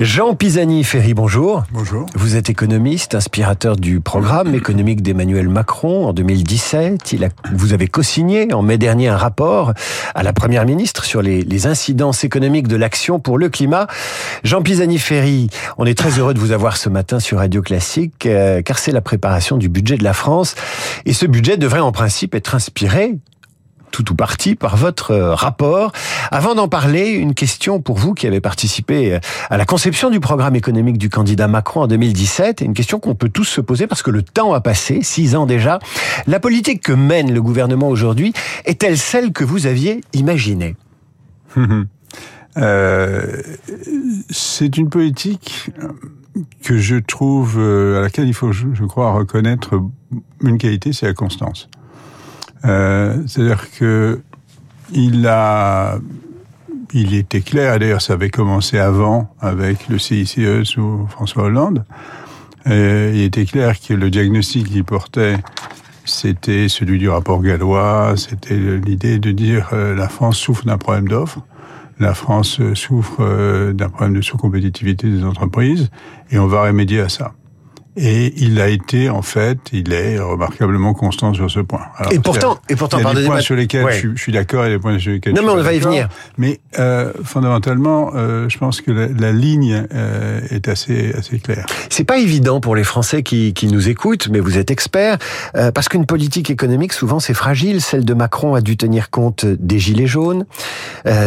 Jean Pisani-Ferry, bonjour. Bonjour. Vous êtes économiste, inspirateur du programme économique d'Emmanuel Macron en 2017. Il a, vous avez co-signé en mai dernier un rapport à la Première ministre sur les, les incidences économiques de l'action pour le climat. Jean Pisani-Ferry, on est très heureux de vous avoir ce matin sur Radio Classique, euh, car c'est la préparation du budget de la France. Et ce budget devrait en principe être inspiré tout ou partie par votre euh, rapport. Avant d'en parler, une question pour vous qui avez participé euh, à la conception du programme économique du candidat Macron en 2017, et une question qu'on peut tous se poser parce que le temps a passé, six ans déjà. La politique que mène le gouvernement aujourd'hui est-elle celle que vous aviez imaginée? Euh, C'est une politique que je trouve à laquelle il faut, je crois, reconnaître une qualité, c'est la constance. Euh, c'est-à-dire que il a, il était clair, d'ailleurs ça avait commencé avant avec le CICE sous François Hollande, euh, il était clair que le diagnostic qu'il portait, c'était celui du rapport gallois, c'était l'idée de dire euh, la France souffre d'un problème d'offre, la France souffre d'un problème de sous-compétitivité des entreprises, et on va remédier à ça. Et il a été, en fait, il est remarquablement constant sur ce point. Alors, et pourtant, et pourtant, il y a des points sur lesquels je, je, suis d'accord et des points sur lesquels non, je suis mais on va y venir. Mais euh, fondamentalement, euh, je pense que la, la ligne euh, est assez assez claire. C'est pas évident pour les Français qui, qui nous écoutent, mais vous êtes expert, euh, parce qu'une politique économique souvent c'est fragile. Celle de Macron a dû tenir compte des gilets jaunes,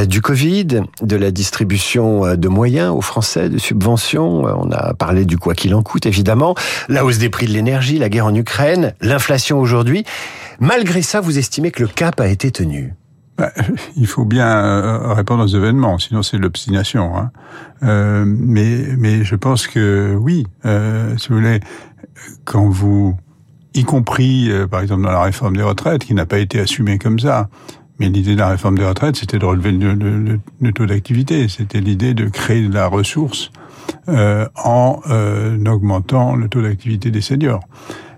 du Covid, de la distribution de moyens aux Français, de subventions. On a parlé du quoi qu'il en coûte, évidemment la hausse des prix de l'énergie, la guerre en Ukraine, l'inflation aujourd'hui. Malgré ça, vous estimez que le cap a été tenu bah, il faut bien euh, répondre aux événements, sinon c'est l'obstination. Hein. Euh, mais, mais je pense que oui, euh, si vous voulez, quand vous, y compris par exemple dans la réforme des retraites, qui n'a pas été assumée comme ça, mais l'idée de la réforme des retraites, c'était de relever le, le, le taux d'activité, c'était l'idée de créer de la ressource euh, en euh, augmentant le taux d'activité des seniors.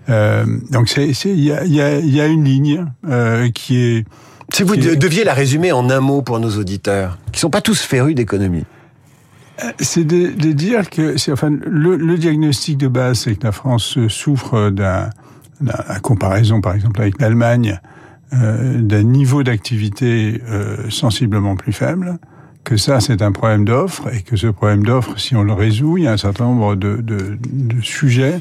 Euh, donc il y a, y, a, y a une ligne qui est si vous est... deviez la résumer en un mot pour nos auditeurs, qui sont pas tous férus d'économie. C'est de, de, dire que, enfin, le, le, diagnostic de base, c'est que la France souffre d'un, la comparaison, par exemple, avec l'Allemagne, euh, d'un niveau d'activité euh, sensiblement plus faible, que ça, c'est un problème d'offre, et que ce problème d'offre, si on le résout, il y a un certain nombre de, de, de sujets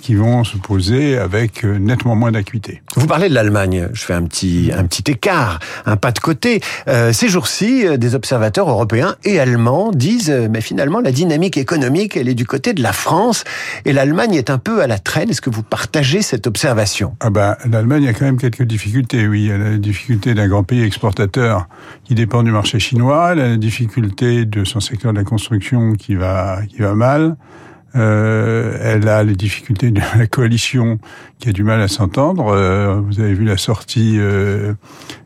qui vont se poser avec euh, nettement moins d'acuité. Vous parlez de l'Allemagne, je fais un petit un petit écart, un pas de côté. Euh, ces jours-ci, euh, des observateurs européens et allemands disent mais finalement la dynamique économique, elle est du côté de la France et l'Allemagne est un peu à la traîne. Est-ce que vous partagez cette observation? Ah ben l'Allemagne a quand même quelques difficultés. Oui, elle a la difficulté d'un grand pays exportateur qui dépend du marché chinois, elle a la difficulté de son secteur de la construction qui va qui va mal. Euh, elle a les difficultés de la coalition qui a du mal à s'entendre. Euh, vous avez vu la sortie euh,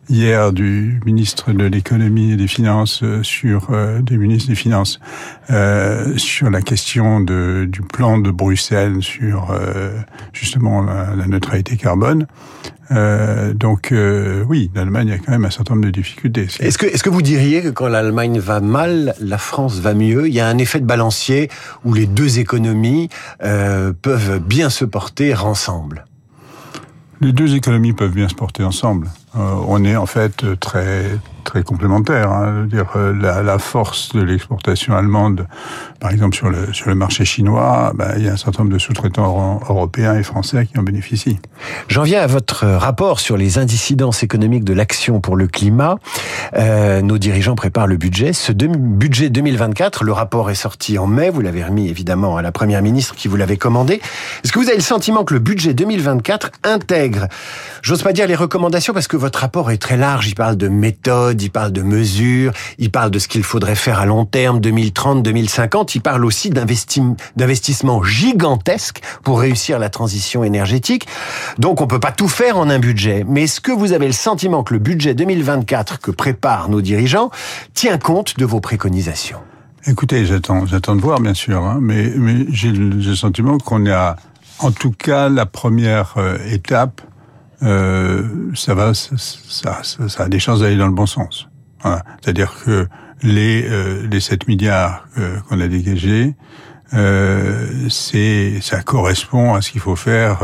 hier du ministre de l'économie et des finances euh, sur euh, des ministres des finances euh, sur la question de, du plan de Bruxelles sur justement la, la, neutralité carbone. donc oui, l'Allemagne a quand même un certain nombre de difficultés. Est-ce que est-ce que vous diriez que quand l'Allemagne va mal, la France va mieux? Il y a un effet de balancier où les deux économies peuvent bien se porter ensemble. Les deux économies peuvent bien se porter ensemble. Euh, on est en fait très très complémentaires. Hein. dire euh, la, force de l'exportation allemande, par exemple sur le sur le marché chinois, ben, il y a un certain nombre de sous-traitants européens et français qui en bénéficient. J'en viens à votre rapport sur les incidences économiques de l'action pour le climat. Euh, nos dirigeants préparent le budget. Ce budget 2024, le rapport est sorti en mai. Vous l'avez remis évidemment à la première ministre qui vous l'avait commandé. Est-ce que vous avez le sentiment que le budget 2024 intègre, j'ose pas dire les recommandations parce que votre rapport est très large. Il parle de méthode, il parle de mesures, il parle de ce qu'il faudrait faire à long terme, 2030, 2050. Il parle aussi d'investissements gigantesques pour réussir la transition énergétique. Donc on peut pas tout faire en un budget. Mais est-ce que vous avez le sentiment que le budget 2024 que préparent nos dirigeants tient compte de vos préconisations? Écoutez, j'attends, j'attends de voir bien sûr, hein, mais, j'ai le sentiment qu'on a, en tout cas, la première euh, étape ça va, ça, ça, ça, a des chances d'aller dans le bon sens. Voilà. C'est-à-dire que les, les 7 milliards qu'on a dégagés, c'est ça correspond à ce qu'il faut faire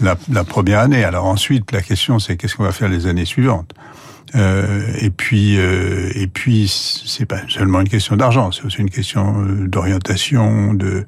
la, la, première année. Alors ensuite, la question c'est qu'est-ce qu'on va faire les années suivantes? Euh, et puis, euh, et puis, c'est pas seulement une question d'argent, c'est aussi une question euh, d'orientation, de,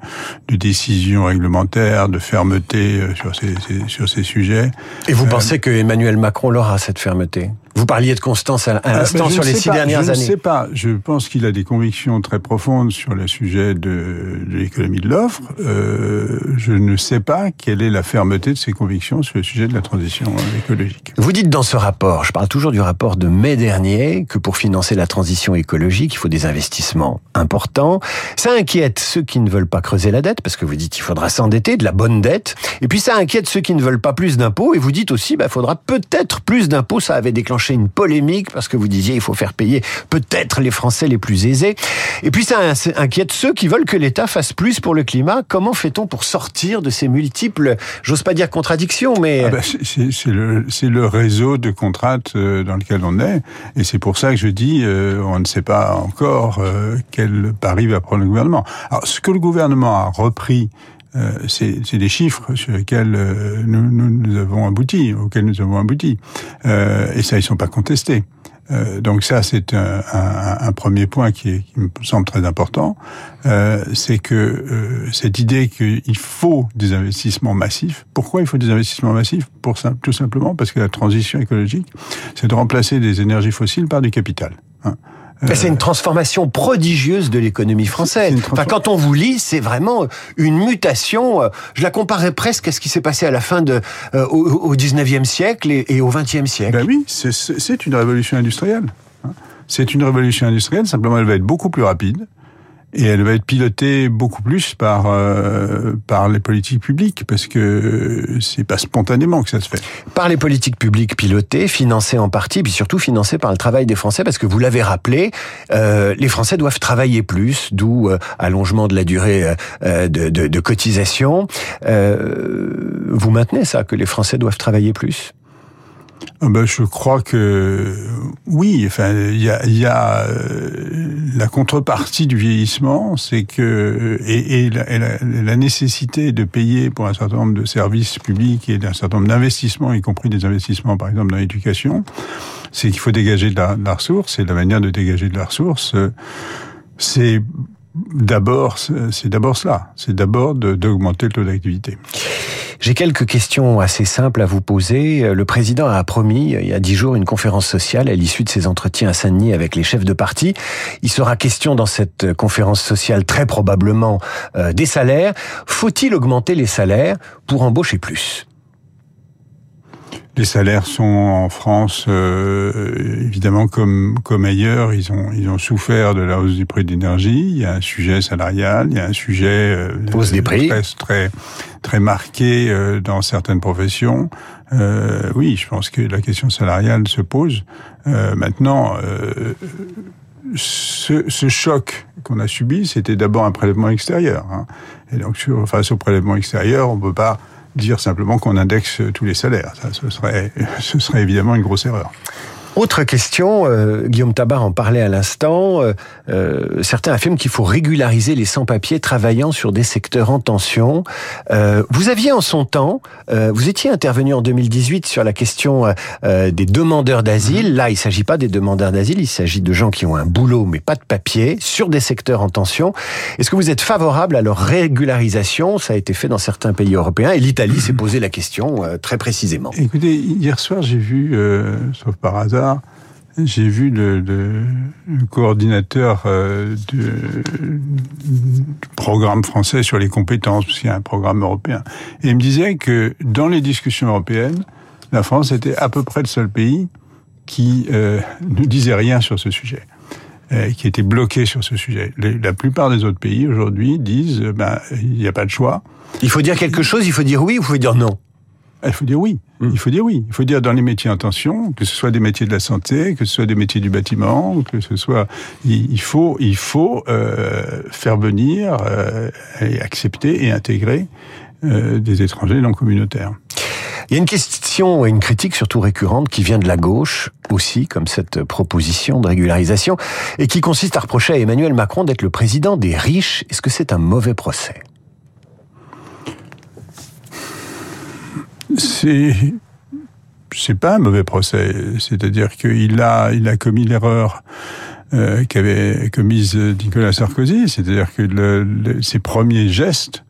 de décision réglementaire, de fermeté euh, sur ces, ces, sur ces sujets. Et vous pensez que Emmanuel Macron l'aura cette fermeté? Vous parliez de Constance à l'instant sur les six dernières années. Je ne sais pas. Je pense qu'il a des convictions très profondes sur le sujet de, de l'économie de l'offre. Euh, je ne sais pas quelle est la fermeté de ses convictions sur le sujet de la transition écologique. Vous dites dans ce rapport, je parle toujours du rapport de mai dernier, que pour financer la transition écologique, il faut des investissements importants. Ça inquiète ceux qui ne veulent pas creuser la dette, parce que vous dites qu'il faudra s'endetter, de la bonne dette. Et puis ça inquiète ceux qui ne veulent pas plus d'impôts. Et vous dites aussi, bah, faudra peut-être plus d'impôts. Ça avait une polémique parce que vous disiez il faut faire payer peut-être les Français les plus aisés. Et puis ça inquiète ceux qui veulent que l'État fasse plus pour le climat. Comment fait-on pour sortir de ces multiples, j'ose pas dire contradictions, mais... Ah ben, c'est le, le, réseau de contraintes euh, dans lequel on est. Et c'est pour ça que je dis, euh, on ne sait pas encore euh, quel pari va prendre le gouvernement. Alors ce que le gouvernement a repris euh, c'est des chiffres sur lesquels euh, nous, nous, avons abouti, auxquels nous avons abouti. Euh, et ça, ils sont pas contestés. Euh, donc ça, c'est un, un, un, premier point qui, est, qui, me semble très important. C'est que cette idée qu'il faut des investissements massifs. Pourquoi il faut des investissements massifs? Pour tout simplement parce que la transition écologique, c'est de remplacer des énergies fossiles par du capital. Hein. C'est une transformation prodigieuse de l'économie française. Enfin, quand on vous lit, c'est vraiment une mutation. Euh, je la comparerais presque à ce qui s'est passé à la fin de euh, au, 19e siècle et, au 20e siècle. Ben oui, c'est une révolution industrielle. Hein. C'est une révolution industrielle. Simplement, elle va être beaucoup plus rapide et elle va être pilotée beaucoup plus par euh, par les politiques publiques parce que c'est pas spontanément que ça se fait. Par les politiques publiques pilotées, financées en partie, puis surtout financées par le travail des Français, parce que vous l'avez rappelé, euh, les Français doivent travailler plus, d'où euh, allongement de la durée euh, de, de, de, cotisation. Euh, vous maintenez ça que les Français doivent travailler plus? Ben, je crois que oui. Enfin, il y a, y a euh, la contrepartie du vieillissement, c'est que et, et, la, la, nécessité de payer pour un certain nombre de services publics et d'un certain nombre d'investissements, y compris des investissements, par exemple dans l'éducation, c'est qu'il faut dégager de la, de la ressource. Et la manière de dégager de la ressource, euh, c'est d'abord, c'est d'abord cela. C'est d'abord d'augmenter le taux d'activité. J'ai quelques questions assez simples à vous poser. Le président a promis il y a dix jours une conférence sociale à l'issue de ses entretiens à Saint-Denis avec les chefs de parti. Il sera question dans cette conférence sociale très probablement euh, des salaires. Faut-il augmenter les salaires pour embaucher plus? Les salaires sont en France, euh, évidemment, comme comme ailleurs, ils ont ils ont souffert de la hausse du prix de l'énergie. Il y a un sujet salarial, il y a un sujet euh, hausse des prix très très, très marqué euh, dans certaines professions. Euh, oui, je pense que la question salariale se pose. Euh, maintenant, ce, ce, choc qu'on a subi, c'était d'abord un prélèvement extérieur. Hein. Et donc, sur, face au prélèvement extérieur, on peut pas dire simplement qu'on indexe tous les salaires. Ça, ce serait, ce serait évidemment une grosse erreur. Autre question, euh, Guillaume Tabar en parlait à l'instant, euh, euh, certains affirment qu'il faut régulariser les sans-papiers travaillant sur des secteurs en tension. vous aviez en son temps, vous étiez intervenu en 2018 sur la question des demandeurs d'asile. Là, il ne s'agit pas des demandeurs d'asile, il s'agit de gens qui ont un boulot mais pas de papier sur des secteurs en tension. Est-ce que vous êtes favorable à leur régularisation? Ça a été fait dans certains pays européens et l'Italie s'est posé la question très précisément. Écoutez, hier soir, j'ai vu, sauf par hasard, j'ai vu le, le, coordinateur euh, du, programme français sur les compétences, parce qu'il y a un programme européen, et il me disait que dans les discussions européennes, la France était à peu près le seul pays qui euh, ne disait rien sur ce sujet, euh, qui était bloqué sur ce sujet. la plupart des autres pays aujourd'hui disent, ben, il n'y a pas de choix. Il faut dire quelque chose, il faut dire oui, ou il faut dire non? Il faut dire oui. Hmm. Il faut dire oui. Il faut dire dans les métiers en tension, que ce soit des métiers de la santé, que ce soit des métiers du bâtiment, que ce soit, il faut, il faut euh, faire venir euh, et accepter et intégrer euh, des étrangers non communautaires. Il y a une question et une critique surtout récurrente qui vient de la gauche aussi, comme cette proposition de régularisation, et qui consiste à reprocher à Emmanuel Macron d'être le président des riches. Est-ce que c'est un mauvais procès? C'est c'est pas un mauvais procès. C'est-à-dire qu'il a, il a commis l'erreur euh, qu'avait commise Nicolas Sarkozy. C'est-à-dire que le, ses premiers gestes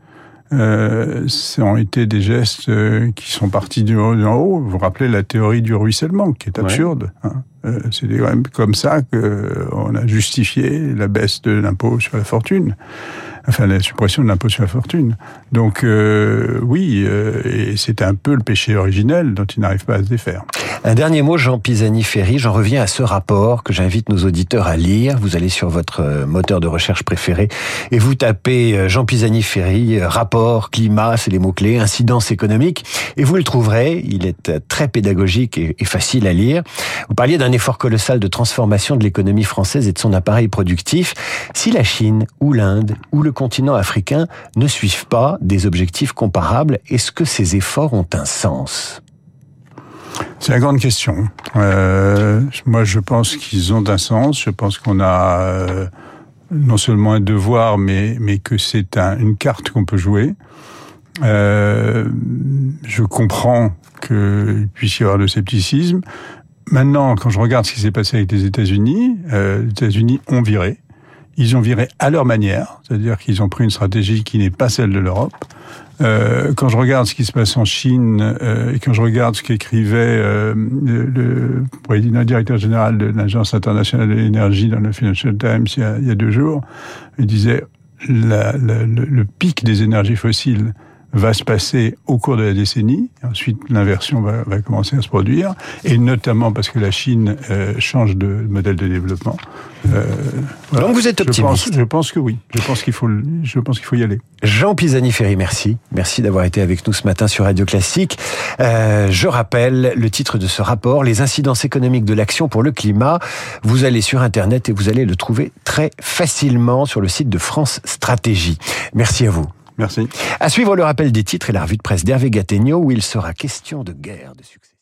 euh, ont été des gestes euh, qui sont partis du haut. haut. Vous vous rappelez la théorie du ruissellement, qui est absurde. Hein. Euh, c'est quand même comme ça qu'on a justifié la baisse de l'impôt sur la fortune enfin la suppression de l'impôt sur la fortune. Donc euh, oui, euh, c'est un peu le péché originel dont il n'arrive pas à se défaire. Un dernier mot, Jean Pisani-Ferry, j'en reviens à ce rapport que j'invite nos auditeurs à lire. Vous allez sur votre euh, moteur de recherche préféré et vous tapez Jean Pisani-Ferry, rapport, climat, c'est les mots-clés, incidence économique, et vous le trouverez, il est très pédagogique et facile à lire. Vous parliez d'un effort colossal de transformation de l'économie française et de son appareil productif. Si la Chine ou l'Inde ou le continent africain ne suivent pas des objectifs comparables, est-ce que ces efforts ont un sens? C'est la grande question. Euh, moi, je pense qu'ils ont un sens. Je pense qu'on a euh, non seulement un devoir, mais, mais que c'est un, une carte qu'on peut jouer. Euh, je comprends qu'il puisse y avoir de scepticisme. Maintenant, quand je regarde ce qui s'est passé avec les États-Unis, les États-Unis ont viré. Ils ont viré à leur manière, c'est-à-dire qu'ils ont pris une stratégie qui n'est pas celle de l'Europe. Euh, quand je regarde ce qui se passe en Chine euh, et quand je regarde ce qu'écrivait euh, le, le, directeur général de l'Agence internationale de l'énergie dans le Financial Times il y a, deux jours, il disait le pic des énergies fossiles va se passer au cours de la décennie. Ensuite, l'inversion va, va, commencer à se produire, et notamment parce que la Chine euh, change de modèle de développement. Euh, voilà. Donc vous êtes optimiste. Je pense, je pense, que oui. Je pense qu'il faut, je pense qu'il faut y aller. Jean Pisani-Ferry, merci. Merci d'avoir été avec nous ce matin sur Radio Classique. Euh, je rappelle le titre de ce rapport, Les incidences économiques de l'action pour le climat. Vous allez sur Internet et vous allez le trouver très facilement sur le site de France Stratégie. Merci à vous. Merci. À suivre le rappel des titres et la revue de presse d'Hervé Gattegno où il sera question de guerre, de succès.